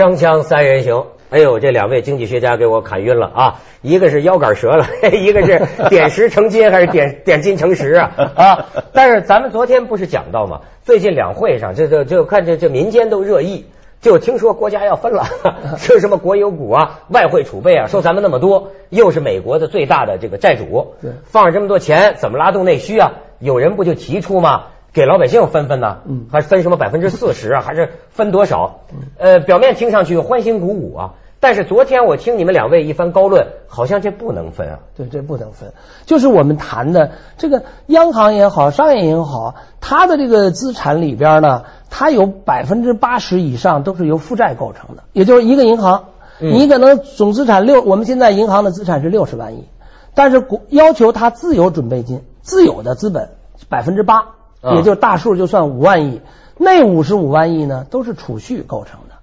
锵锵三人行，哎呦，这两位经济学家给我砍晕了啊！一个是腰杆折了，一个是点石成金还是点 点金成石啊啊！但是咱们昨天不是讲到吗？最近两会上，这这就看这这民间都热议，就听说国家要分了，说什么国有股啊、外汇储备啊，说咱们那么多，又是美国的最大的这个债主，放着这么多钱，怎么拉动内需啊？有人不就提出吗？给老百姓分分呢，嗯，还分什么百分之四十啊，还是分多少？呃，表面听上去欢欣鼓舞啊，但是昨天我听你们两位一番高论，好像这不能分啊。对，这不能分，就是我们谈的这个央行也好，商业也好，它的这个资产里边呢，它有百分之八十以上都是由负债构成的，也就是一个银行，你可能总资产六，我们现在银行的资产是六十万亿，但是国要求它自有准备金，自有的资本百分之八。也就大数就算五万亿，那五十五万亿呢都是储蓄构成的，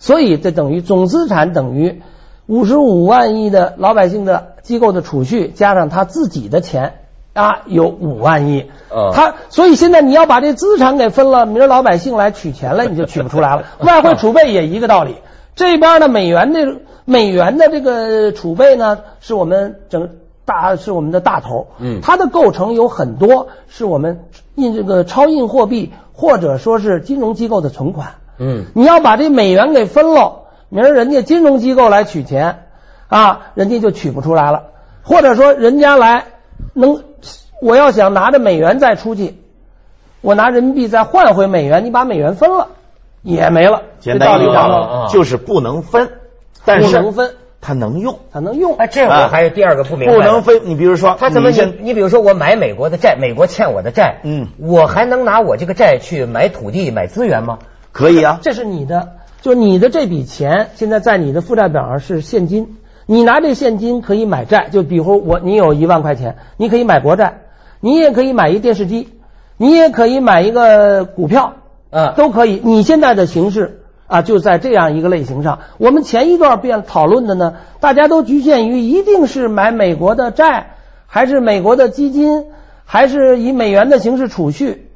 所以这等于总资产等于五十五万亿的老百姓的机构的储蓄加上他自己的钱啊有五万亿，他所以现在你要把这资产给分了，明儿老百姓来取钱了你就取不出来了。外汇储备也一个道理，这边呢美元的美元的这个储备呢是我们整。大是我们的大头，嗯，它的构成有很多是我们印这个超印货币或者说是金融机构的存款，嗯，你要把这美元给分了，明儿人家金融机构来取钱啊，人家就取不出来了，或者说人家来能，我要想拿着美元再出去，我拿人民币再换回美元，你把美元分了也没了，简单一讲就是不能分，但是能分。它能用，它能用。哎，这我还有第二个不明白。不能分。你比如说，他怎么你你比如说，我买美国的债，美国欠我的债，嗯，我还能拿我这个债去买土地、买资源吗？可以啊，这是你的，就你的这笔钱现在在你的负债表上是现金，你拿这现金可以买债，就比如我你有一万块钱，你可以买国债，你也可以买一电视机，你也可以买一个股票，嗯，都可以。你现在的形式。啊，就在这样一个类型上，我们前一段变讨论的呢，大家都局限于一定是买美国的债，还是美国的基金，还是以美元的形式储蓄，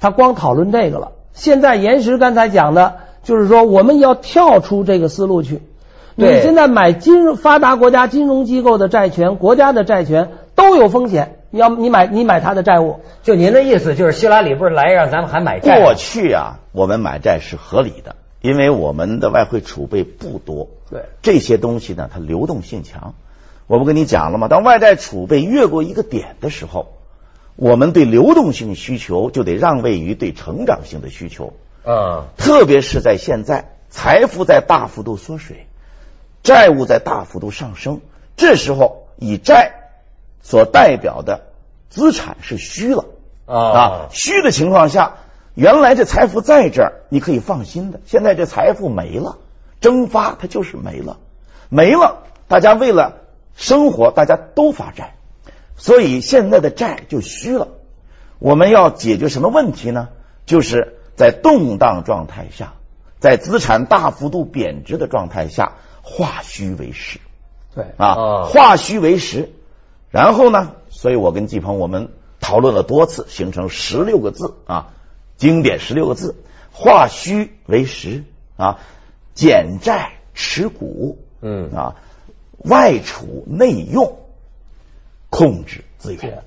他光讨论这个了。现在岩石刚才讲的，就是说我们要跳出这个思路去。你现在买金融发达国家金融机构的债权，国家的债权都有风险。你要你买你买他的债务，就您的意思就是希拉里不是来让咱们还买债？过去啊，我们买债是合理的。因为我们的外汇储备不多，对这些东西呢，它流动性强。我不跟你讲了吗？当外债储备越过一个点的时候，我们对流动性需求就得让位于对成长性的需求。啊，特别是在现在，财富在大幅度缩水，债务在大幅度上升，这时候以债所代表的资产是虚了啊，虚的情况下。原来这财富在这儿，你可以放心的。现在这财富没了，蒸发它就是没了，没了。大家为了生活，大家都发债，所以现在的债就虚了。我们要解决什么问题呢？就是在动荡状态下，在资产大幅度贬值的状态下，化虚为实。对啊，化虚为实。然后呢？所以我跟季鹏我们讨论了多次，形成十六个字啊。经典十六个字：化虚为实啊，减债持股，嗯啊，外储内用，控制资源，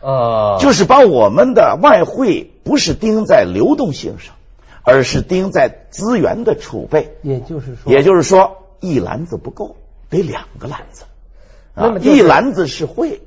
啊，就是把我们的外汇不是盯在流动性上，而是盯在资源的储备。也就是说，也就是说，一篮子不够，得两个篮子。那么，一篮子是汇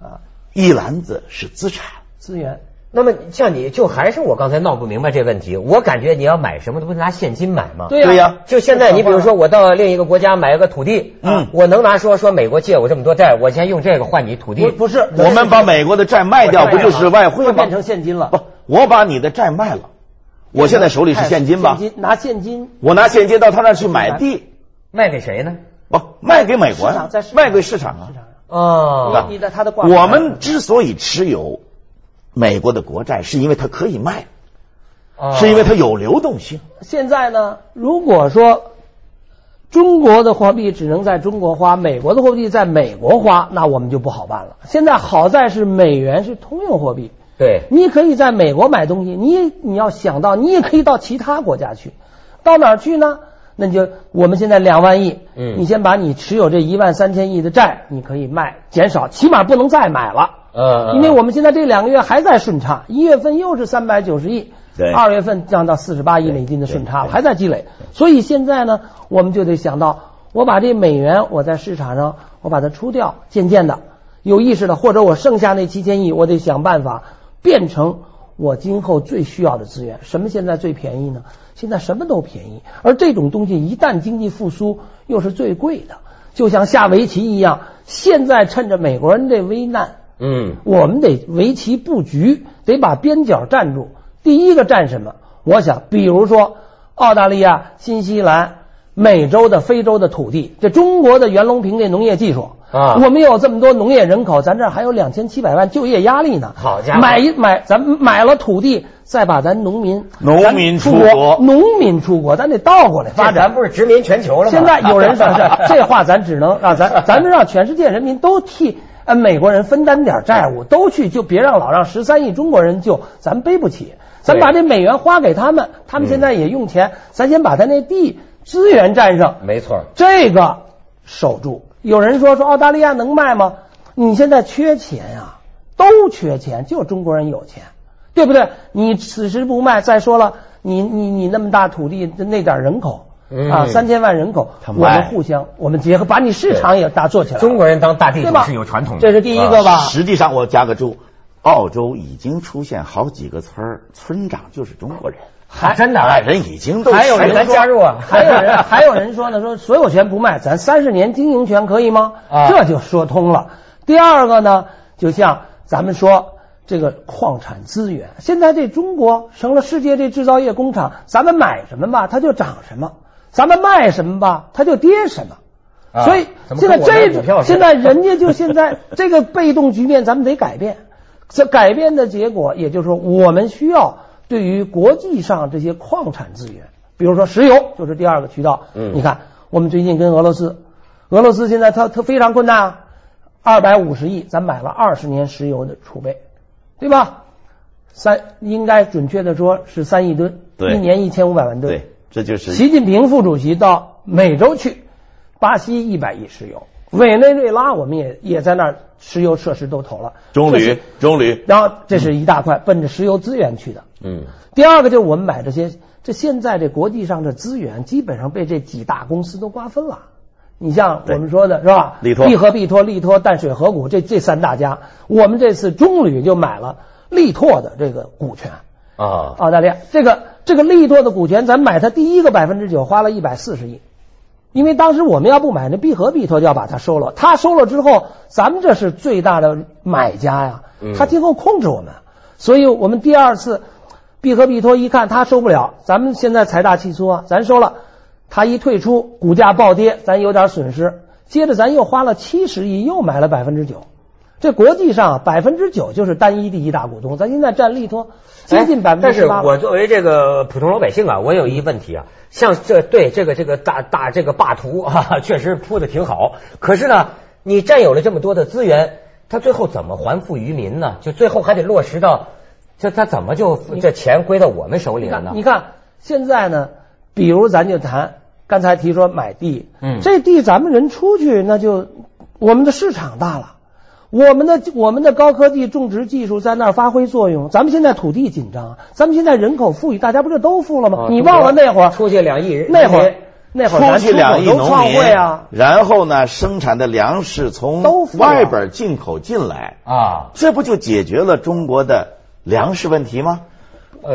啊，一篮子是资产资源。那么像你就还是我刚才闹不明白这问题，我感觉你要买什么都不拿现金买吗？对呀，就现在你比如说我到另一个国家买一个土地，嗯，我能拿说说美国借我这么多债，我先用这个换你土地？不是，我们把美国的债卖掉，不就是外汇吗？变成现金了。不，我把你的债卖了，我现在手里是现金吧？拿现金，我拿现金到他那去买地，卖给谁呢？不，卖给美国呀，卖给市场啊。哦，你的他的我们之所以持有。美国的国债是因为它可以卖，是因为它有流动性。现在呢，如果说中国的货币只能在中国花，美国的货币在美国花，那我们就不好办了。现在好在是美元是通用货币，对，你可以在美国买东西，你你要想到，你也可以到其他国家去，到哪儿去呢？那你就我们现在两万亿，嗯，你先把你持有这一万三千亿的债，你可以卖减少，起码不能再买了，嗯，因为我们现在这两个月还在顺差，一月份又是三百九十亿，对，二月份降到四十八亿美金的顺差了，还在积累，所以现在呢，我们就得想到，我把这美元我在市场上我把它出掉，渐渐的有意识的，或者我剩下那七千亿，我得想办法变成。我今后最需要的资源，什么现在最便宜呢？现在什么都便宜，而这种东西一旦经济复苏，又是最贵的。就像下围棋一样，现在趁着美国人这危难，嗯，我们得围棋布局，得把边角占住。第一个占什么？我想，比如说澳大利亚、新西兰、美洲的、非洲的土地，这中国的袁隆平这农业技术。啊，我们有这么多农业人口，咱这还有两千七百万就业压力呢。好家伙，买一买，咱买了土地，再把咱农民农民出国，农民出国，咱得倒过来发展。咱不是殖民全球了吗？现在有人说是 这话，咱只能让咱，咱们让全世界人民都替呃美国人分担点债务，都去就别让老让十三亿中国人救，咱背不起。咱把这美元花给他们，他们现在也用钱，咱先把他那地资源占上。没错，这个守住。有人说说澳大利亚能卖吗？你现在缺钱呀，都缺钱，就中国人有钱，对不对？你此时不卖，再说了，你你你那么大土地，那点人口啊，三千万人口，我们互相我们结合，把你市场也大做起来。中国人当大地主是有传统的，这是第一个吧？实际上，我加个注，澳洲已经出现好几个村儿，村长就是中国人。还真的，人已经都还有人加入啊，还有人还有人说呢，说所有权不卖，咱三十年经营权可以吗？这就说通了。第二个呢，就像咱们说这个矿产资源，现在这中国成了世界这制造业工厂，咱们买什么吧，它就涨什么；咱们卖什么吧，它就跌什么。所以现在这现在人家就现在 这个被动局面，咱们得改变。这改变的结果，也就是说，我们需要。对于国际上这些矿产资源，比如说石油，就是第二个渠道。嗯，你看，我们最近跟俄罗斯，俄罗斯现在它它非常困难啊，二百五十亿，咱买了二十年石油的储备，对吧？三应该准确的说是三亿吨，一年一千五百万吨。对，这就是习近平副主席到美洲去，巴西一百亿石油。委内瑞拉，我们也也在那儿，石油设施都投了。中铝，中铝。然后这是一大块，奔着石油资源去的。嗯。第二个就是我们买这些，这现在这国际上的资源基本上被这几大公司都瓜分了。你像我们说的是吧？力拓、必和必托、力托、淡水河谷这这三大家，我们这次中铝就买了力拓的这个股权啊。澳大利亚这个这个利拓的股权，咱买它第一个百分之九，花了一百四十亿。因为当时我们要不买那必和必拓就要把它收了，他收了之后，咱们这是最大的买家呀，他今后控制我们，所以我们第二次必和必拓一看他收不了，咱们现在财大气粗啊，咱收了，他一退出，股价暴跌，咱有点损失，接着咱又花了七十亿又买了百分之九。这国际上百分之九就是单一第一大股东，咱现在占利托接近百分之十八。但是我作为这个普通老百姓啊，我有一问题啊，像这对这个这个大大这个霸图啊，确实铺的挺好。可是呢，你占有了这么多的资源，他最后怎么还富于民呢？就最后还得落实到，这他怎么就这钱归到我们手里了呢？你看现在呢，比如咱就谈刚才提说买地，嗯，这地咱们人出去，那就我们的市场大了。我们的我们的高科技种植技术在那儿发挥作用。咱们现在土地紧张，咱们现在人口富裕，大家不是都富了吗？你忘了那会儿出去两亿人，那会儿那会儿出去两亿农民啊，然后呢，生产的粮食从外边进口进来啊，这不就解决了中国的粮食问题吗？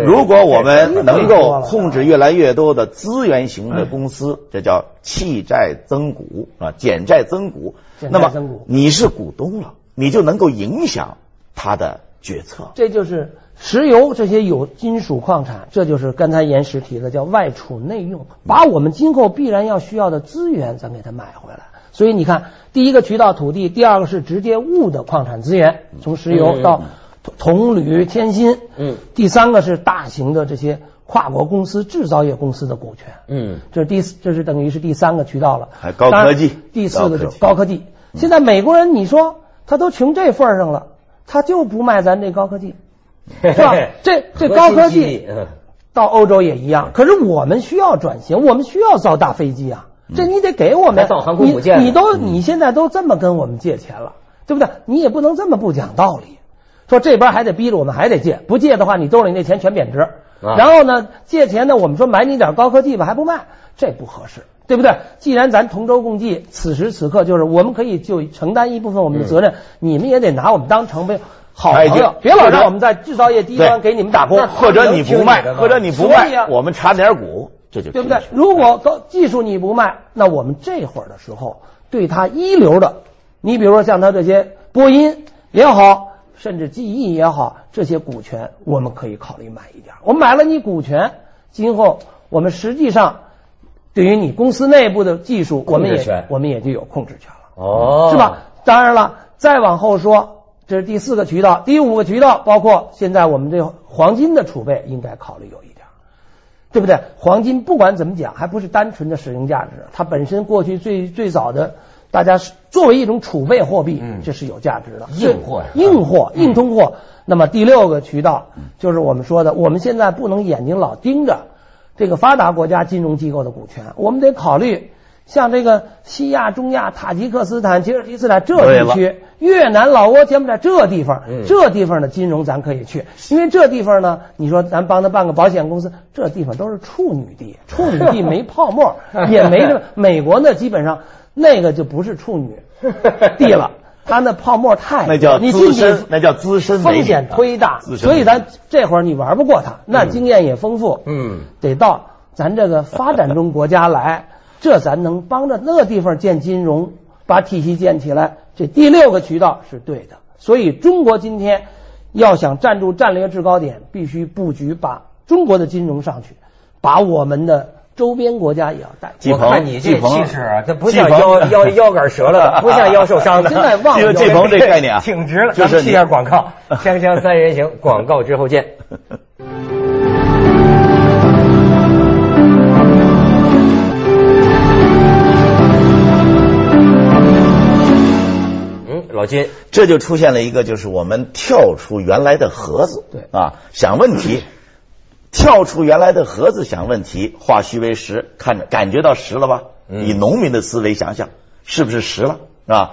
如果我们能够控制越来越多的资源型的公司，这叫弃债增股啊，减债增股，那么你是股东了。你就能够影响他的决策。这就是石油这些有金属矿产，这就是刚才岩石提的叫外储内用，把我们今后必然要需要的资源咱给它买回来。所以你看，第一个渠道土地，第二个是直接物的矿产资源，从石油到铜铝铅锌，嗯，第三个是大型的这些跨国公司、制造业公司的股权，嗯，这是第四这是等于是第三个渠道了。还高科技，第四个是高科技。现在美国人，你说。他都穷这份上了，他就不卖咱这高科技，是吧？这这高科技，到欧洲也一样。可是我们需要转型，我们需要造大飞机啊，这你得给我们造航空母舰。你都你现在都这么跟我们借钱了，对不对？你也不能这么不讲道理，说这边还得逼着我们还得借，不借的话，你兜里那钱全贬值。然后呢，借钱呢，我们说买你点高科技吧，还不卖，这不合适。对不对？既然咱同舟共济，此时此刻就是我们可以就承担一部分我们的责任，你们也得拿我们当成为好朋友，别老让我们在制造业低端给你们打工，或者你不卖，或者你不卖，我们查点股，这就对不对？如果高技术你不卖，那我们这会儿的时候对他一流的，你比如说像他这些波音也好，甚至记忆也好，这些股权我们可以考虑买一点。我们买了你股权，今后我们实际上。对于你公司内部的技术，我们也我们也就有控制权了，哦，是吧？当然了，再往后说，这是第四个渠道，第五个渠道包括现在我们对黄金的储备应该考虑有一点，对不对？黄金不管怎么讲，还不是单纯的使用价值，它本身过去最最早的大家是作为一种储备货币，这是有价值的硬货，硬货，硬通货。那么第六个渠道就是我们说的，我们现在不能眼睛老盯着。这个发达国家金融机构的股权，我们得考虑像这个西亚、中亚、塔吉克斯坦、吉尔吉斯斯坦这地区，越南、老挝、柬埔寨这地方，这地方的金融咱可以去，因为这地方呢，你说咱帮他办个保险公司，这地方都是处女地，处女地没泡沫，也没什么。美国呢，基本上那个就不是处女地了。他那泡沫太，那叫资深，那叫资深，风险忒大，所以咱这会儿你玩不过他，那经验也丰富，嗯，得到咱这个发展中国家来，这咱能帮着那地方建金融，把体系建起来，这第六个渠道是对的。所以中国今天要想站住战略制高点，必须布局把中国的金融上去，把我们的。周边国家也要带。我看你这气势啊，这不像腰腰腰杆折了，不像腰受伤的。现在忘了季鹏这概念啊，挺直了。就是一下广告，锵锵三人行，广告之后见。嗯，老金，这就出现了一个，就是我们跳出原来的盒子，对啊，想问题。跳出原来的盒子想问题，化虚为实，看着感觉到实了吧？以农民的思维想想，是不是实了？啊？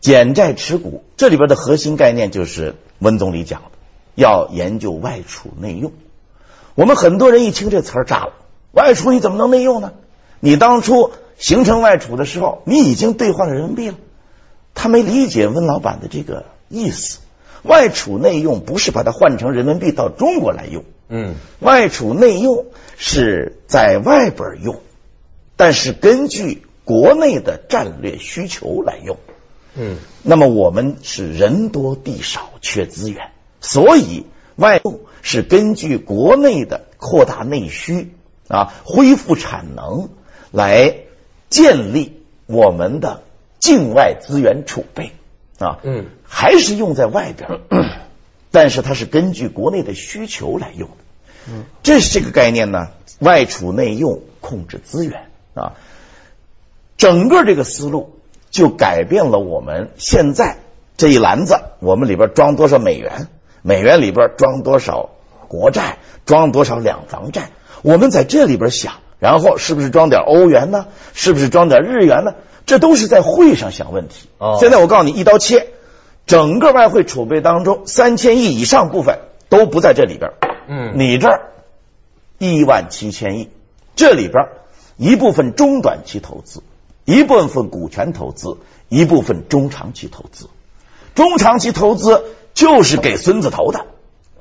减债持股，这里边的核心概念就是温总理讲的，要研究外储内用。我们很多人一听这词儿炸了，外储你怎么能内用呢？你当初形成外储的时候，你已经兑换了人民币了。他没理解温老板的这个意思，外储内用不是把它换成人民币到中国来用。嗯，外储内用是在外边用，但是根据国内的战略需求来用。嗯，那么我们是人多地少缺资源，所以外用是根据国内的扩大内需啊，恢复产能来建立我们的境外资源储备啊。嗯，还是用在外边。但是它是根据国内的需求来用，嗯，这是这个概念呢，外储内用，控制资源啊，整个这个思路就改变了我们现在这一篮子，我们里边装多少美元，美元里边装多少国债，装多少两房债，我们在这里边想，然后是不是装点欧元呢？是不是装点日元呢？这都是在会上想问题。哦，现在我告诉你，一刀切。整个外汇储备当中，三千亿以上部分都不在这里边。嗯，你这儿一万七千亿，这里边一部分中短期投资，一部分股权投资，一部分中长期投资。中长期投资就是给孙子投的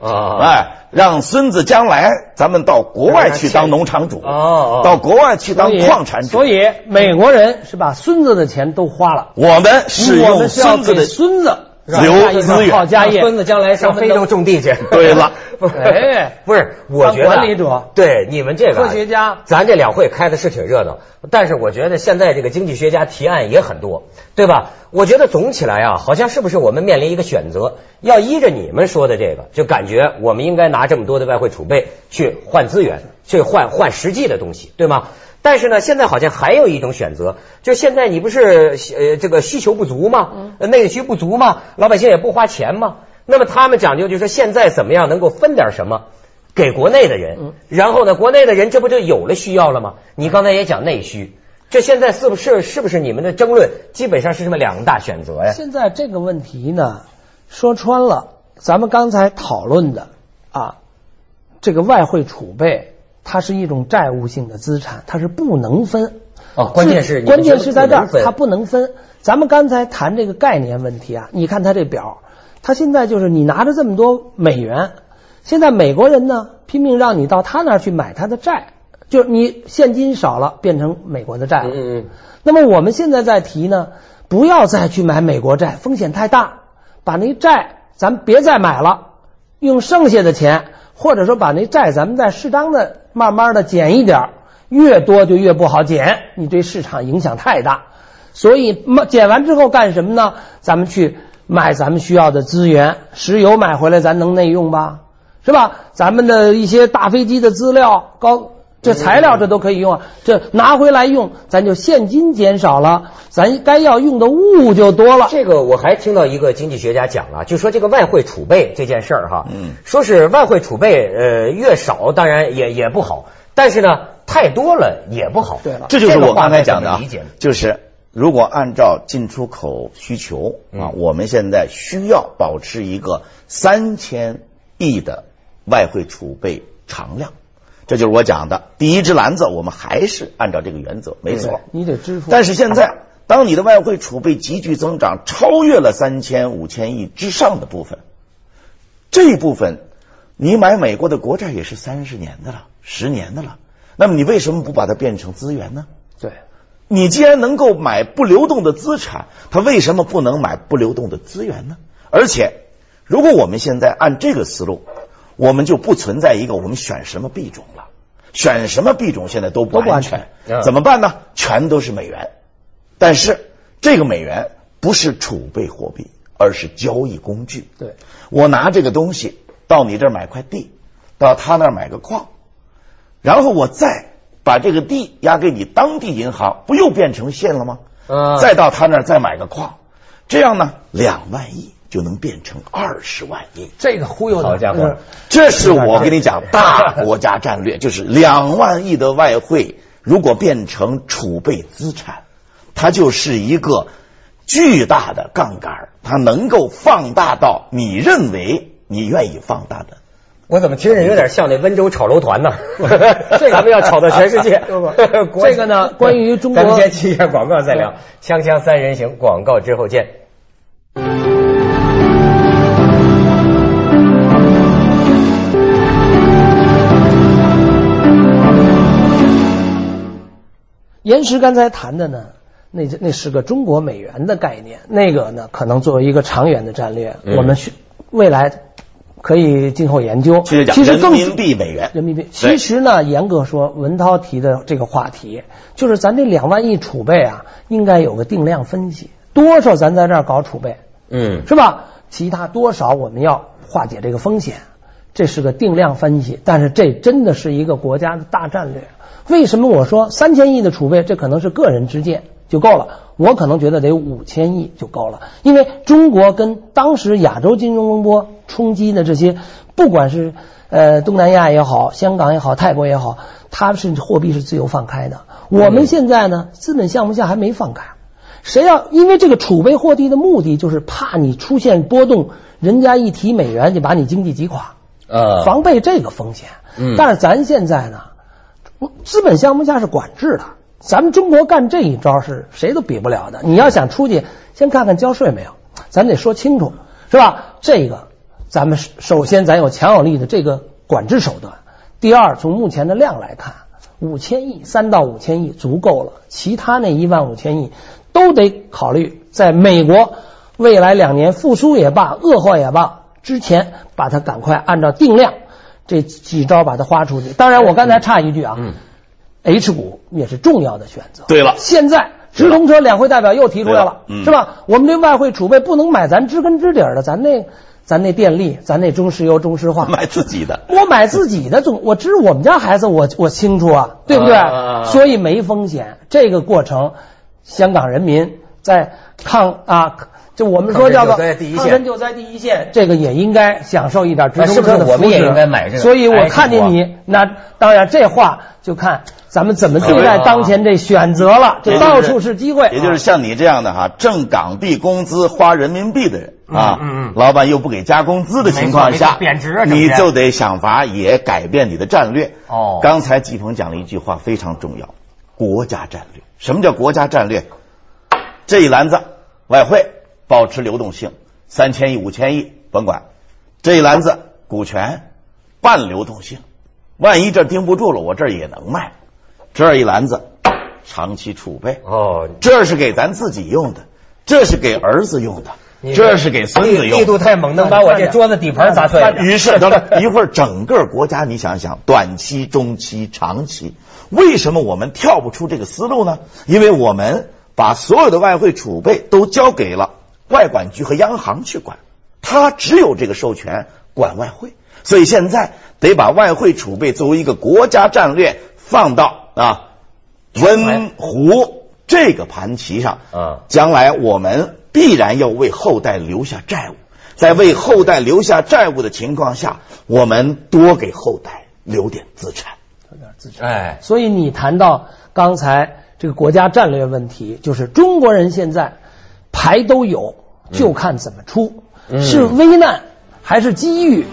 啊！哎，让孙子将来咱们到国外去当农场主哦，到国外去当矿产主。所以美国人是把孙子的钱都花了，我们是用孙子的孙子。留资源，好家业，孙子将来上非洲种地去。对了，哎，不是，我觉得管理者，对你们这个科学家，咱这两会开的是挺热闹，但是我觉得现在这个经济学家提案也很多，对吧？我觉得总起来啊，好像是不是我们面临一个选择，要依着你们说的这个，就感觉我们应该拿这么多的外汇储备去换资源，去换换实际的东西，对吗？但是呢，现在好像还有一种选择，就现在你不是呃这个需求不足吗？内需不足吗？老百姓也不花钱吗？那么他们讲究就是说，现在怎么样能够分点什么，给国内的人，然后呢，国内的人这不就有了需要了吗？你刚才也讲内需，这现在是不是是不是你们的争论基本上是这么两大选择呀？现在这个问题呢，说穿了，咱们刚才讨论的啊，这个外汇储备，它是一种债务性的资产，它是不能分。哦，关键是关键是在这儿，它不能分。咱们刚才谈这个概念问题啊，你看它这表，它现在就是你拿着这么多美元，现在美国人呢拼命让你到他那儿去买他的债，就是你现金少了变成美国的债了。嗯嗯。那么我们现在在提呢，不要再去买美国债，风险太大，把那债咱别再买了，用剩下的钱，或者说把那债咱们再适当的慢慢的减一点。越多就越不好减，你对市场影响太大，所以减完之后干什么呢？咱们去买咱们需要的资源，石油买回来咱能内用吧？是吧？咱们的一些大飞机的资料、高这材料这都可以用啊，这拿回来用，咱就现金减少了，咱该要用的物就多了。这个我还听到一个经济学家讲了，就说这个外汇储备这件事儿哈，嗯，说是外汇储备呃越少当然也也不好，但是呢。太多了也不好。对了，这就是我刚才讲的，就是如果按照进出口需求啊，我们现在需要保持一个三千亿的外汇储备常量，这就是我讲的第一只篮子，我们还是按照这个原则，没错。你得支付。但是现在，当你的外汇储备急剧增长，超越了三千五千亿之上的部分，这一部分你买美国的国债也是三十年的了，十年的了。那么你为什么不把它变成资源呢？对，你既然能够买不流动的资产，它为什么不能买不流动的资源呢？而且，如果我们现在按这个思路，我们就不存在一个我们选什么币种了，选什么币种现在都不安全，怎么办呢？全都是美元，但是这个美元不是储备货币，而是交易工具。对，我拿这个东西到你这儿买块地，到他那儿买个矿。然后我再把这个地押给你当地银行，不又变成现了吗？嗯，再到他那儿再买个矿，这样呢，两万亿就能变成二十万亿。这个忽悠好家伙，这是我跟你讲大 国家战略，就是两万亿的外汇如果变成储备资产，它就是一个巨大的杠杆，它能够放大到你认为你愿意放大的。我怎么听着有点像那温州炒楼团呢？这咱们要炒到全世界。这个呢，关于中国，咱们先去一下广告再聊。锵锵三人行，广告之后见。岩石刚才谈的呢，那那是个中国美元的概念，那个呢，可能作为一个长远的战略，我们需未来。可以今后研究。其实人民币美元，人民币。其实呢，严格说，文涛提的这个话题，就是咱这两万亿储备啊，应该有个定量分析，多少咱在这儿搞储备，嗯，是吧？其他多少我们要化解这个风险，这是个定量分析。但是这真的是一个国家的大战略。为什么我说三千亿的储备，这可能是个人之见就够了？我可能觉得得五千亿就够了，因为中国跟当时亚洲金融风波冲击的这些，不管是呃东南亚也好，香港也好，泰国也好，它是货币是自由放开的。我们现在呢，资本项目下还没放开，谁要因为这个储备货币的目的就是怕你出现波动，人家一提美元就把你经济击垮，呃，防备这个风险。嗯，但是咱现在呢，资本项目下是管制的。咱们中国干这一招是谁都比不了的。你要想出去，先看看交税没有，咱得说清楚，是吧？这个咱们首先咱有强有力的这个管制手段。第二，从目前的量来看，五千亿三到五千亿足够了，其他那一万五千亿都得考虑在美国未来两年复苏也罢，恶化也罢之前，把它赶快按照定量这几招把它花出去。当然，我刚才插一句啊。H 股也是重要的选择。对了，现在直通车两会代表又提出来了，是吧？我们这外汇储备不能买咱知根知底的，咱那咱那电力，咱那中石油、中石化，买自己的。我买自己的，总我知我们家孩子，我我清楚啊，对不对？所以没风险。这个过程，香港人民在抗啊。就我们说叫做抗震救灾第一线，这个也应该享受一点直通车的服务。我们也应该买这个。所以我看见你，那当然这话就看咱们怎么对待当前这选择了。就到处是机会。也就是像你这样的哈，挣港币工资花人民币的人啊，老板又不给加工资的情况下，贬值，你就得想法也改变你的战略。哦，刚才季鹏讲了一句话非常重要，国家战略。什么叫国家战略？这一篮子外汇。保持流动性，三千亿、五千亿，甭管这一篮子股权半流动性，万一这盯不住了，我这儿也能卖。这一篮子长期储备哦，这是给咱自己用的，这是给儿子用的，这是给孙子用。力度太猛，能把我这桌子底盘砸碎。于是，等等一会儿，整个国家你想想，短期、中期、长期，为什么我们跳不出这个思路呢？因为我们把所有的外汇储备都交给了。外管局和央行去管，他只有这个授权管外汇，所以现在得把外汇储备作为一个国家战略放到啊温湖这个盘棋上。啊，将来我们必然要为后代留下债务，在为后代留下债务的情况下，我们多给后代留点资产，留点资产。哎，所以你谈到刚才这个国家战略问题，就是中国人现在。牌都有，就看怎么出，是危难还是机遇，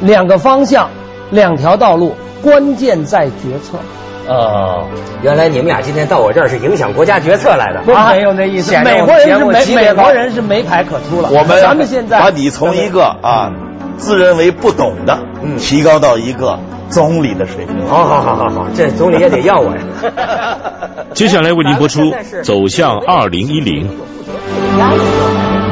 两个方向，两条道路，关键在决策。哦，原来你们俩今天到我这儿是影响国家决策来的，没有那意思。美国人是没美国人是没牌可出了。我们咱们现在把你从一个啊自认为不懂的，提高到一个总理的水平。好好好好好，这总理也得要我呀。接下来为您播出《走向二零一零》。